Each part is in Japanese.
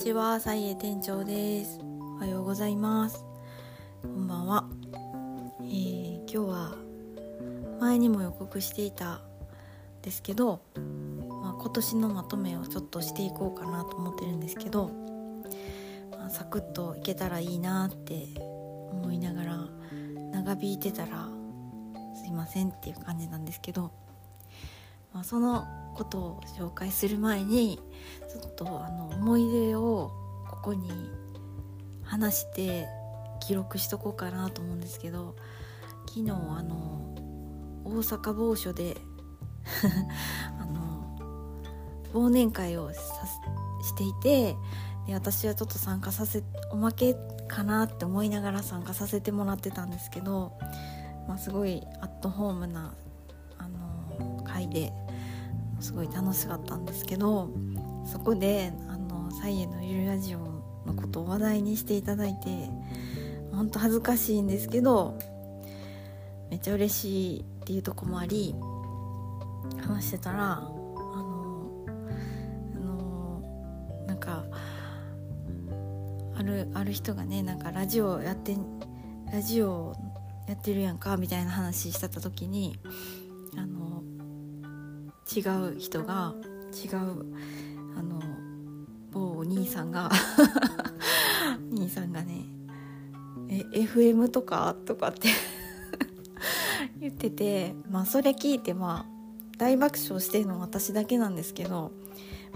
ちは、サイエ店長です。おはようございます。こんばんは。えー今日は前にも予告していたですけど、まあ、今年のまとめをちょっとしていこうかなと思ってるんですけど、まあ、サクッといけたらいいなって思いながら長引いてたらすいませんっていう感じなんですけど、まあ、そのことを紹介する前にちょっとあの思い出をここに話して記録しとこうかなと思うんですけど昨日あの大阪某所で あの忘年会をさしていてで私はちょっと参加させおまけかなって思いながら参加させてもらってたんですけど、まあ、すごいアットホームなあの会ですごい楽しかったんですけどそこであのサイエのゆるラジオのことを話題にしていただいて本当恥ずかしいんですけどめっちゃ嬉しいっていうとこもあり話してたらあのあのなんかあるある人がねなんかラジオやってラジオやってるやんかみたいな話してた時に違う人が違うあの某お兄さんが 兄さんがね「え FM とか?」とかって 言っててまあそれ聞いてまあ大爆笑してるの私だけなんですけど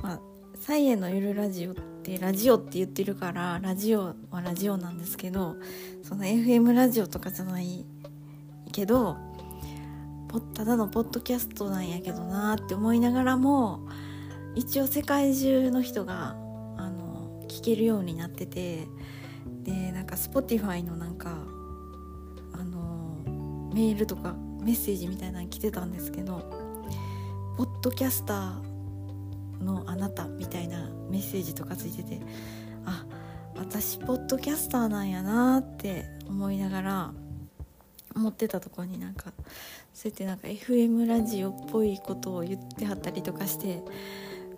まあサイエのゆるラジオってラジオって言ってるからラジオはラジオなんですけどその FM ラジオとかじゃないけどただのポッドキャストなんやけどなって思いながらも一応世界中の人があの聞けるようになっててでなんか Spotify のなんかあのメールとかメッセージみたいなの来てたんですけど「ポッドキャスターのあなた」みたいなメッセージとかついててあ私ポッドキャスターなんやなって思いながら思ってたとこになんかそうやってなんか FM ラジオっぽいことを言ってはったりとかして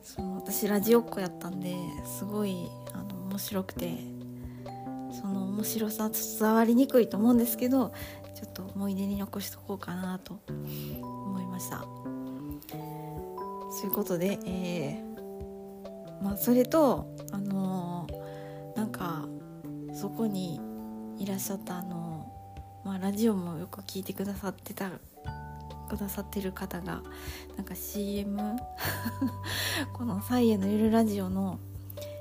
その私ラジオっ子やったんですごいあの面白くてその面白さ伝わりにくいと思うんですけどちょっと思い出に残しとこうかなと思いました。そういうことで、えーまあ、それとあのーなんかそこにいらっしゃったあのーまあ、ラジオもよく聞いてくださってたくださってる方がなんか CM この「サイエのゆるラジオ」の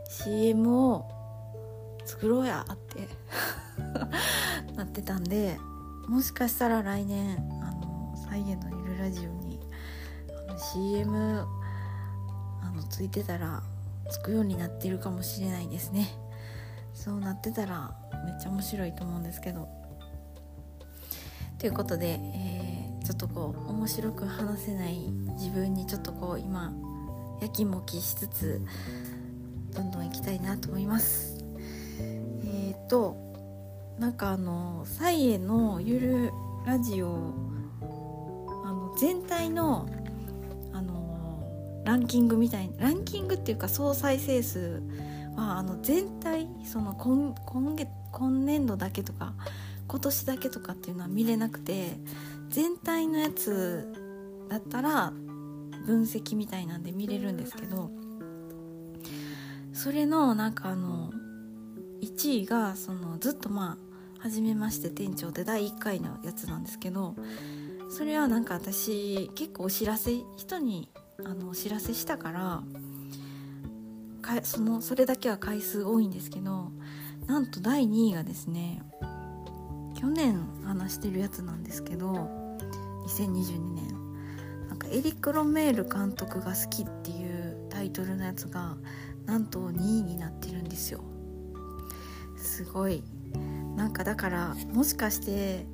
CM を作ろうやって なってたんでもしかしたら来年あの「サイエのゆるラジオに」あの CM あのついてたらつくようになってるかもしれないですね。そうなってたらめっちゃ面白いと思うんですけど。ということで、えーちょっとこう面白く話せない自分にちょっとこう今やきもきしつつどんどん行きたいなと思います。えっ、となんかあのサイエのゆるラジオあの全体のあのランキングみたいランキングっていうか総再生数はあの全体その今今月今年度だけとか今年だけとかっていうのは見れなくて全体のやつだったら分析みたいなんで見れるんですけどそれのなんかあの1位がそのずっとまあ初めまして店長で第1回のやつなんですけどそれはなんか私結構お知らせ人にあのお知らせしたからかそのそれだけは回数多いんですけどなんと第2位がですね去年話してるやつなんですけど2022年なんかエリック・ロメール監督が好きっていうタイトルのやつがなんと2位になってるんですよ。すごい。なんかだからもしかしてエ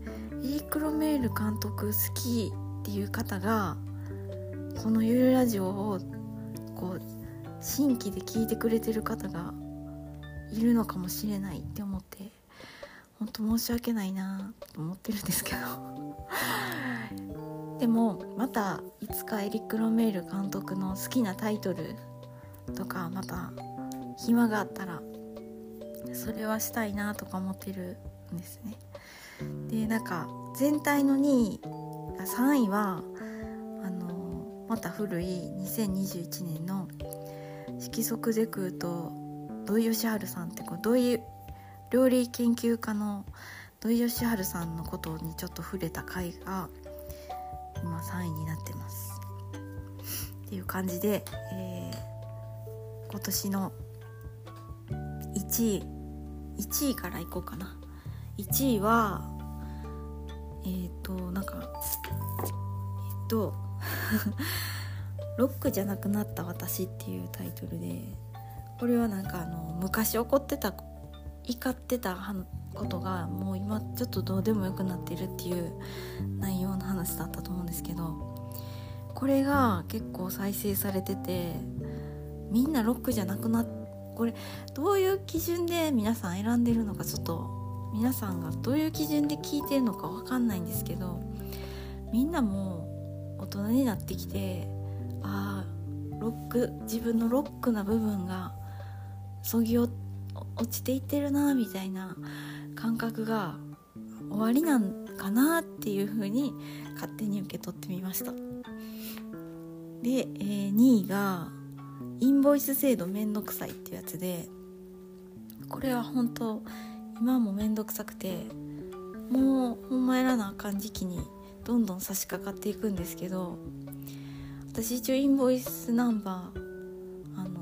リック・ロメール監督好きっていう方がこの「ゆるラジオ」をこう新規で聞いてくれてる方がいるのかもしれないって思って。本当申し訳ないなと思ってるんですけど。でもまたいつかエリック・ロメール監督の好きなタイトルとかまた暇があったらそれはしたいなとか思ってるんですね。でなんか全体の2位3位はあのまた古い2021年の色即是空と土井善晴さんってこう土井料理研究家の土井善晴さんのことにちょっと触れた回が今3位になってます。っていう感じで、えー、今年の1位1位からいこうかな。1位はえっ、ー、となんかえっ、ー、とロックじゃなくなった私」っていうタイトルでこれはなんかあの昔起こってた怒ってたことがもう今ちょっとどうでもよくなってるっていう内容の話だったと思うんですけどこれが結構再生されててみんなロックじゃなくなってこれどういう基準で皆さん選んでるのかちょっと皆さんがどういう基準で聞いてるのか分かんないんですけどみんなも大人になってきてああロック自分のロックな部分がそぎ落落ちていってるなみたいな感覚が終わりなんかなっていう風に勝手に受け取ってみました。で、えー、2位がインボイス制度めんどくさいっていうやつでこれは本当今もめんどくさくてもうほんまやらなあかん時期にどんどん差し掛かっていくんですけど私一応インボイスナンバーあの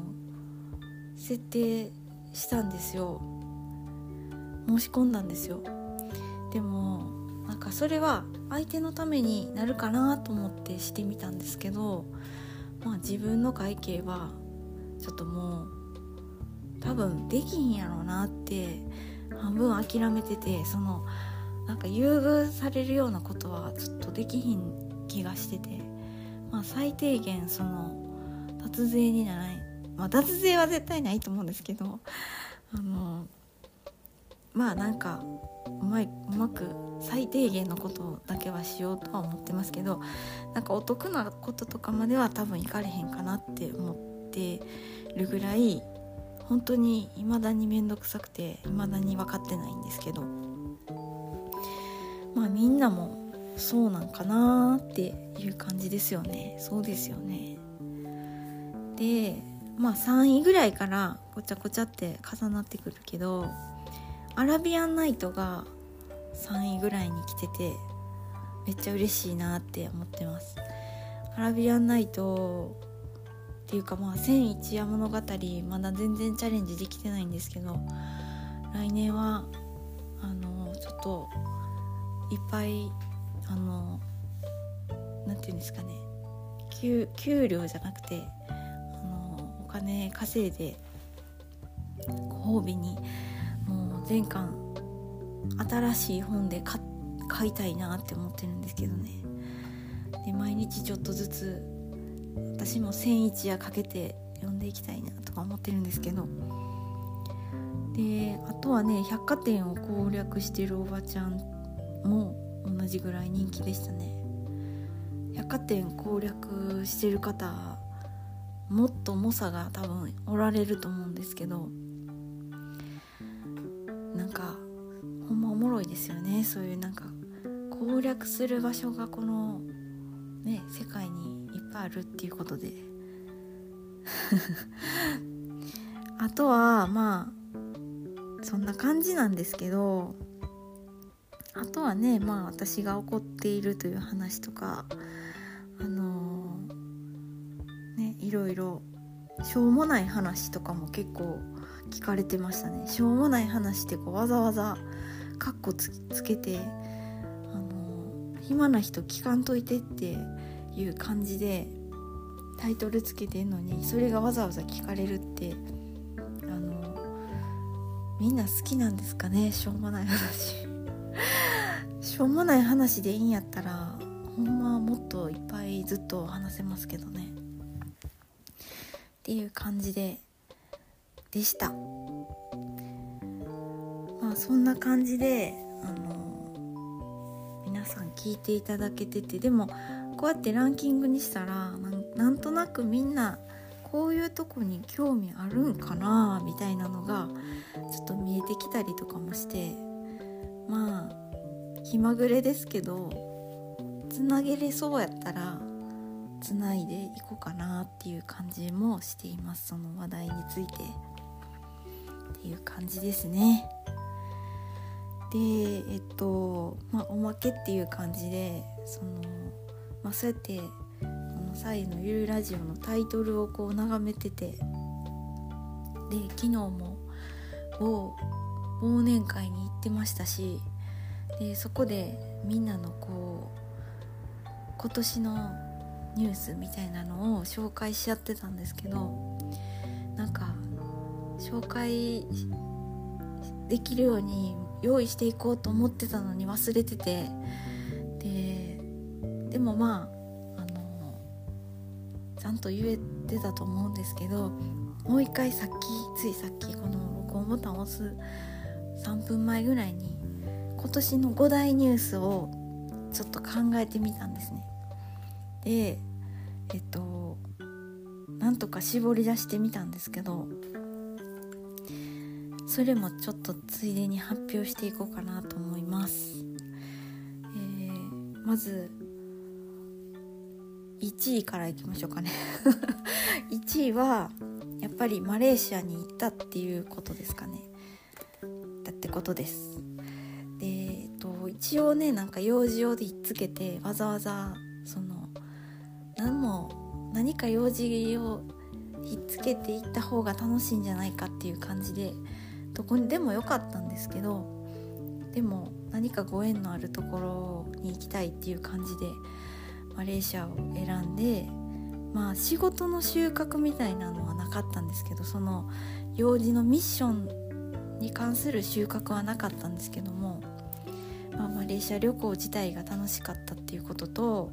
設定したんですよ。申し込んだんですよ。でもなんかそれは相手のためになるかなと思ってしてみたんですけどまあ自分の会計はちょっともう多分できひんやろうなって半分諦めててそのなんか優遇されるようなことはちょっとできひん気がしててまあ、最低限その脱税にならない、まあ、脱税は絶対ないと思うんですけどあのまあなんかうまいうまく最低限のことだけはしようとは思ってますけどなんかお得なこととかまでは多分いかれへんかなって思ってるぐらい本当に未だに面倒くさくて未だに分かってないんですけどまあみんなもそうなんかなっていう感じですよね。そうですよね。でまあ3位ぐらいからごちゃごちゃって重なってくるけどアラビアンナイトが3位ぐらいに来ててめっちゃ嬉しいなって思ってます。アラビアンナイトっていうかまあ千一夜物語まだ全然チャレンジできてないんですけど来年はあのちょっといっぱいあの何て言うんですかね給給料じゃなくて金稼いでご褒美にもう全巻新しい本で買いたいなって思ってるんですけどね。で毎日ちょっとずつ私も千一夜かけて読んでいきたいなとか思ってるんですけど。であとはね百貨店を攻略してるおばちゃんも同じぐらい人気でしたね。百貨店攻略してる方もっと猛者が多分おられると思うんですけどなんかほんまおもろいですよね。そういうなんか攻略する場所がこのね世界にいっぱいあるっていうことで。あとはまあそんな感じなんですけどあとはねまあ私が怒っているという話とかあの、いろいろしょうもない話とかも結構聞かれてましたね。しょうもない話ってこうわざわざカッコつけてあの、暇な人聞かんといてっていう感じでタイトルつけてんのにそれがわざわざ聞かれるってあの、みんな好きなんですかね？しょうもない話。しょうもない話でいいんやったらほんまもっといっぱいずっと話せますけどね。っていう感じででした。まあそんな感じであの皆さん聞いていただけててでもこうやってランキングにしたらなんとなくみんなこういうとこに興味あるんかなみたいなのがちょっと見えてきたりとかもしてまあ気まぐれですけどつなげれそうやったらつないでいこうかなっていう感じもしていますその話題についてっていう感じですね。でえっとまあおまけっていう感じでそのまあそうやってこの「サイのゆるラジオ」のタイトルをこう眺めててで昨日も某忘年会に行ってましたしでそこでみんなのこう今年のニュースみたいなのを紹介し合ってたんですけどなんか紹介できるように用意していこうと思ってたのに忘れててででもまああのちゃんと言えてたと思うんですけどもう一回さっきついさっきこの録音ボタンを押す3分前ぐらいに今年の5大ニュースをちょっと考えてみたんですね。でえっとなんとか絞り出してみたんですけどそれもちょっとついでに発表していこうかなと思います、えー、まず1位からいきましょうかね。1位はやっぱりマレーシアに行ったっていうことですかね。だってことです。で、えっと、一応ねなんか用事用でひっつけてわざわざ何も何か用事をひっつけていった方が楽しいんじゃないかっていう感じでどこにでもよかったんですけどでも何かご縁のあるところに行きたいっていう感じでマレーシアを選んでまあ仕事の収穫みたいなのはなかったんですけどその用事のミッションに関する収穫はなかったんですけども、まあ、マレーシア旅行自体が楽しかったっていうことと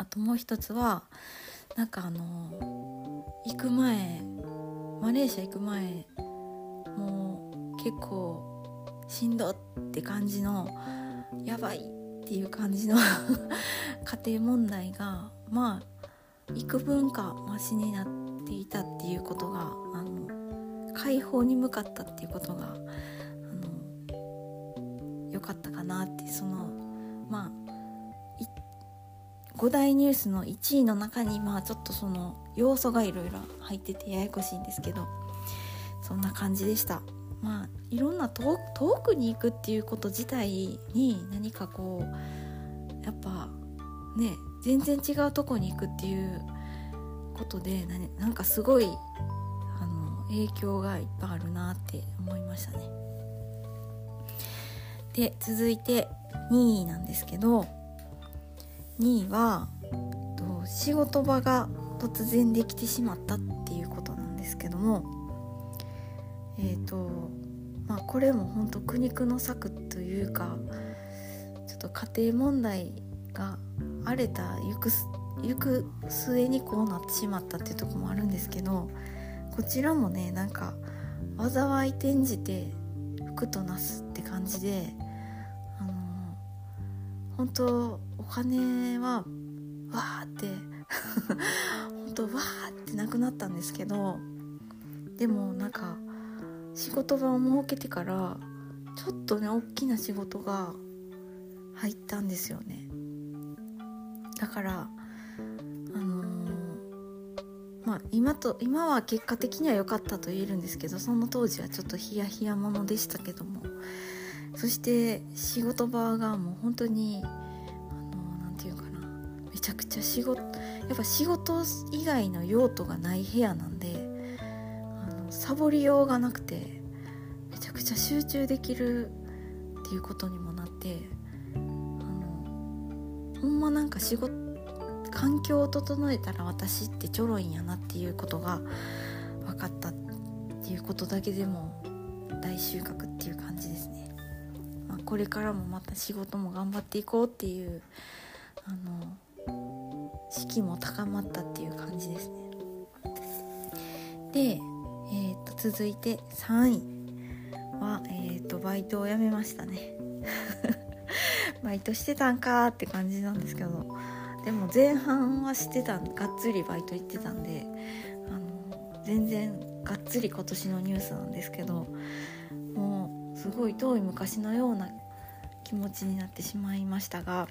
あともう一つはなんかあの行く前マレーシア行く前もう結構しんどって感じのやばいっていう感じの 家庭問題がまあ幾分かマシになっていたっていうことがあの解放に向かったっていうことがあの良かったかなってそのまあ5大ニュースの1位の中にまあちょっとその要素がいろいろ入っててややこしいんですけどそんな感じでした。まあいろんな遠くに行くっていうこと自体に何かこうやっぱね全然違うとこに行くっていうことでなんかすごいあの影響がいっぱいあるなって思いましたね。で続いて2位なんですけど2位は仕事場が突然できてしまったっていうことなんですけどもえっ、ー、とまあこれも本当苦肉の策というかちょっと家庭問題が荒れた行く行く末にこうなってしまったっていうとこもあるんですけどこちらもねなんか災い転じて福となすって感じであの本当金はわーって 本当わーってなくなったんですけどでもなんか仕事場を設けてからちょっとね大きな仕事が入ったんですよね。だからあのー、まあ今と今は結果的には良かったと言えるんですけどその当時はちょっとヒヤヒヤものでしたけども。そして仕事場がもう本当にちゃ仕事やっぱ仕事以外の用途がない部屋なんであのサボりようがなくてめちゃくちゃ集中できるっていうことにもなってあのほんまなんか仕事環境を整えたら私ってちょろいんやなっていうことが分かったっていうことだけでも大収穫っていう感じですね。まあ、これからもまた仕事も頑張っていこうっていうあの士気も高まったっていう感じですね。で、えー、と続いて3位は、えー、とバイトを辞めましたね。バイトしてたんかって感じなんですけどでも前半はしてたがっつりバイト行ってたんであの全然がっつり今年のニュースなんですけどもうすごい遠い昔のような気持ちになってしまいましたが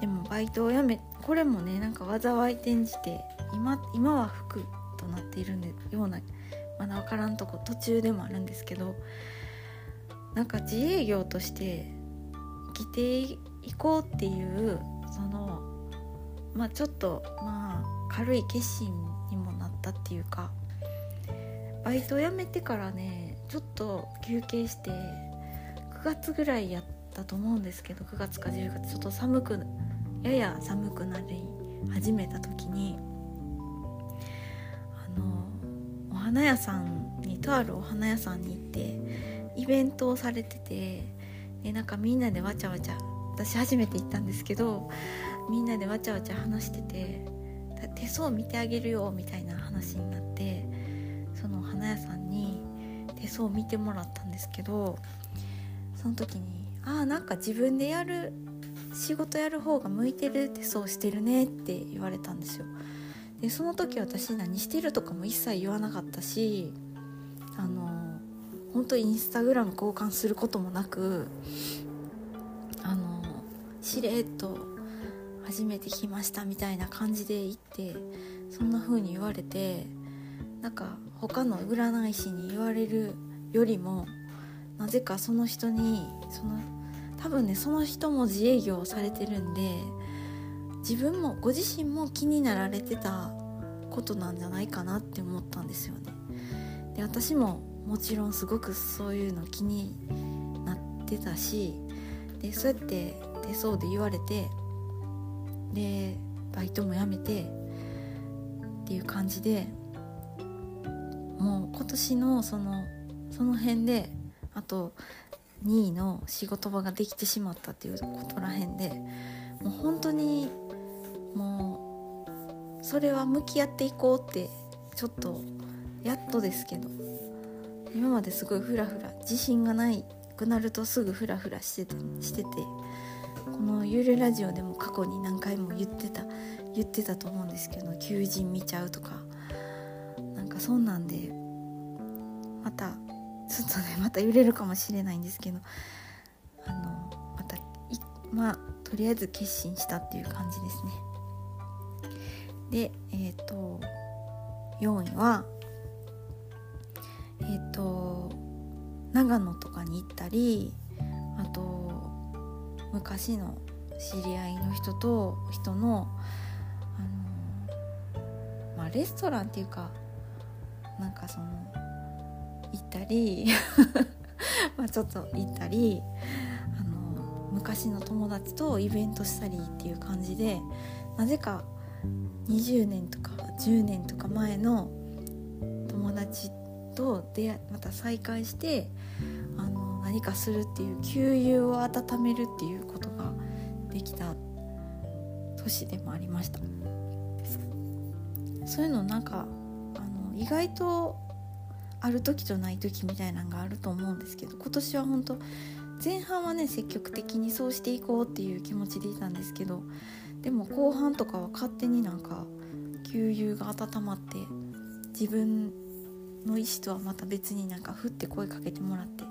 でもバイトを辞めこれもねなんか災い転じて今今は服となっているようなまだ分からんとこ途中でもあるんですけどなんか自営業として生きていこうっていうそのまあちょっとまあ軽い決心にもなったっていうかバイト辞めてからねちょっと休憩して9月ぐらいやったと思うんですけど9月か10月ちょっと寒くやや寒くなり始めた時にあのお花屋さんにとあるお花屋さんに行ってイベントをされててでなんかみんなでわちゃわちゃ私初めて行ったんですけどみんなでわちゃわちゃ話してて手相見てあげるよみたいな話になってそのお花屋さんに手相見てもらったんですけどその時に「ああなんか自分でやる仕事やる方が向いてる手相してるね」って言われたんですよ。でその時私何してるとかも一切言わなかったしあの本当インスタグラム交換することもなくあのしれっと初めて来ましたみたいな感じで行ってそんな風に言われてなんか他の占い師に言われるよりもなぜかその人にその多分ねその人も自営業をされてるんで自分もご自身も気になられてたことなんじゃないかなって思ったんですよね。で私ももちろんすごくそういうの気になってたしでそうやって手相で言われてでバイトも辞めてっていう感じでもう今年のそのその辺であと2位の仕事場ができてしまったっていうことらへんでもう本当にもうそれは向き合っていこうってちょっとやっとですけど今まですごいフラフラ自信がないくなるとすぐフラフラしててしててこの「ゆるラジオ」でも過去に何回も言ってた言ってたと思うんですけど求人見ちゃうとかなんかそんなんでまたちょっとねまた揺れるかもしれないんですけどあのまたまあとりあえず決心したっていう感じですね。でえっ、ー、と4位はえっ、ー、と長野とかに行ったりあと昔の知り合いの人と人のあのまあレストランっていうかなんかその行ったり まあちょっと行ったりあの昔の友達とイベントしたりっていう感じでなぜか20年とか10年とか前の友達と出会また再会してあの何かするっていう給油を温めるっていうことができた年でもありました。そういうのなんかあの意外とある時とない時みたいなのがあると思うんですけど今年は本当前半はね積極的にそうしていこうっていう気持ちでいたんですけどでも後半とかは勝手になんか給油が温まって自分の意思とはまた別になんかふって声かけてもらって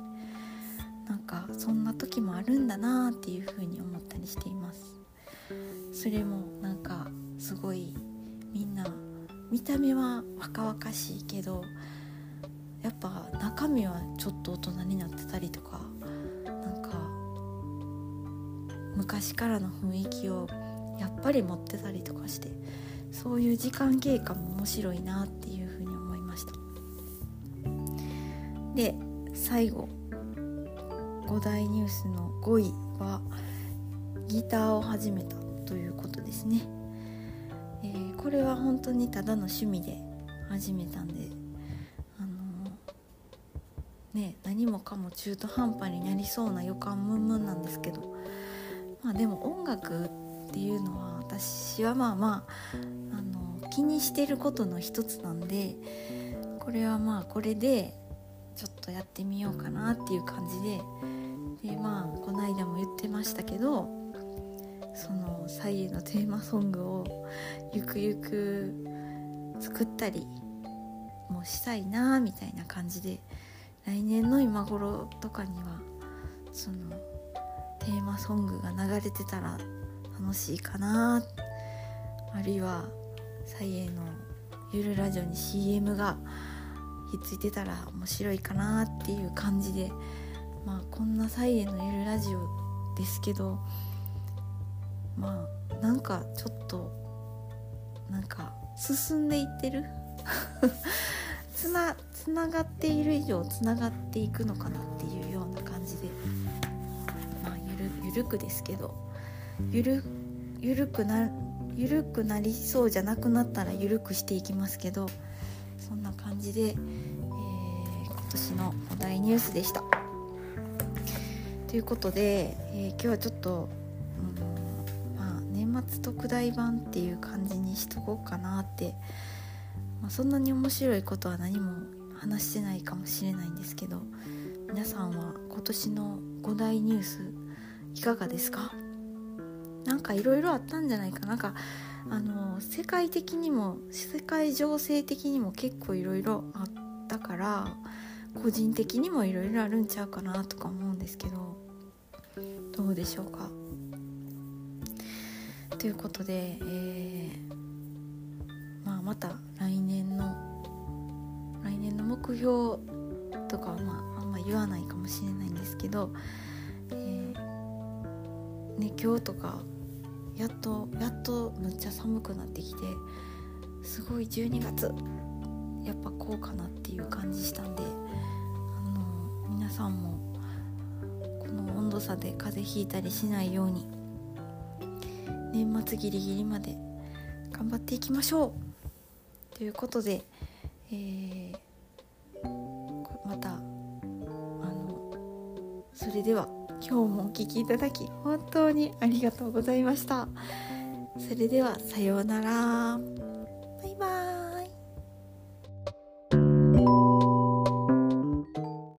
なんかそんな時もあるんだなっていう風に思ったりしています。それもなんかすごいみんな見た目は若々しいけどやっぱ中身はちょっと大人になってたりとかなんか昔からの雰囲気をやっぱり持ってたりとかしてそういう時間経過も面白いなっていうふうに思いました。で最後5大ニュースの5位はギターを始めたということですね、えー、これは本当にただの趣味で始めたんでね何もかも中途半端になりそうな予感ムンムンなんですけど。まあでも音楽っていうのは私はまあまああの気にしてることの一つなんでこれはまあこれでちょっとやってみようかなっていう感じで。でまあこの間も言ってましたけどその「サイエのテーマソングをゆくゆく作ったりもしたいなみたいな感じで来年の今頃とかにはそのテーマソングが流れてたら楽しいかなあるいはサイエのゆるラジオに CM がひっついてたら面白いかなっていう感じでまあこんなサイエのゆるラジオですけどまあなんかちょっとなんか進んでいってる？つなつながっている以上つながっていくのかなっていうような感じで。まあゆるゆるくですけど。ゆるゆるくなゆるくなりそうじゃなくなったらゆるくしていきますけど。そんな感じで、えー、今年のお題ニュースでした。ということで、えー、今日はちょっと、うんまあ、年末特大版っていう感じにしとこうかなって、まあ、そんなに面白いことは何も話してないかもしれないんですけど皆さんは今年の5大ニュースいかがですか？なんかいろいろあったんじゃないか？なんかあの世界的にも世界情勢的にも結構いろいろあったから個人的にもいろいろあるんちゃうかなとか思うんですけどどうでしょうか？ということで、えー、ま、た来年の来年の目標とかは、まあ、あんま言わないかもしれないんですけど、えー、ね、今日とかやっとやっとむっちゃ寒くなってきてすごい12月やっぱこうかなっていう感じしたんであの皆さんもこの温度差で風邪ひいたりしないように年末ギリギリまで頑張っていきましょう。ということで、えー、またあのそれでは今日もお聴きいただき本当にありがとうございました。それではさようなら。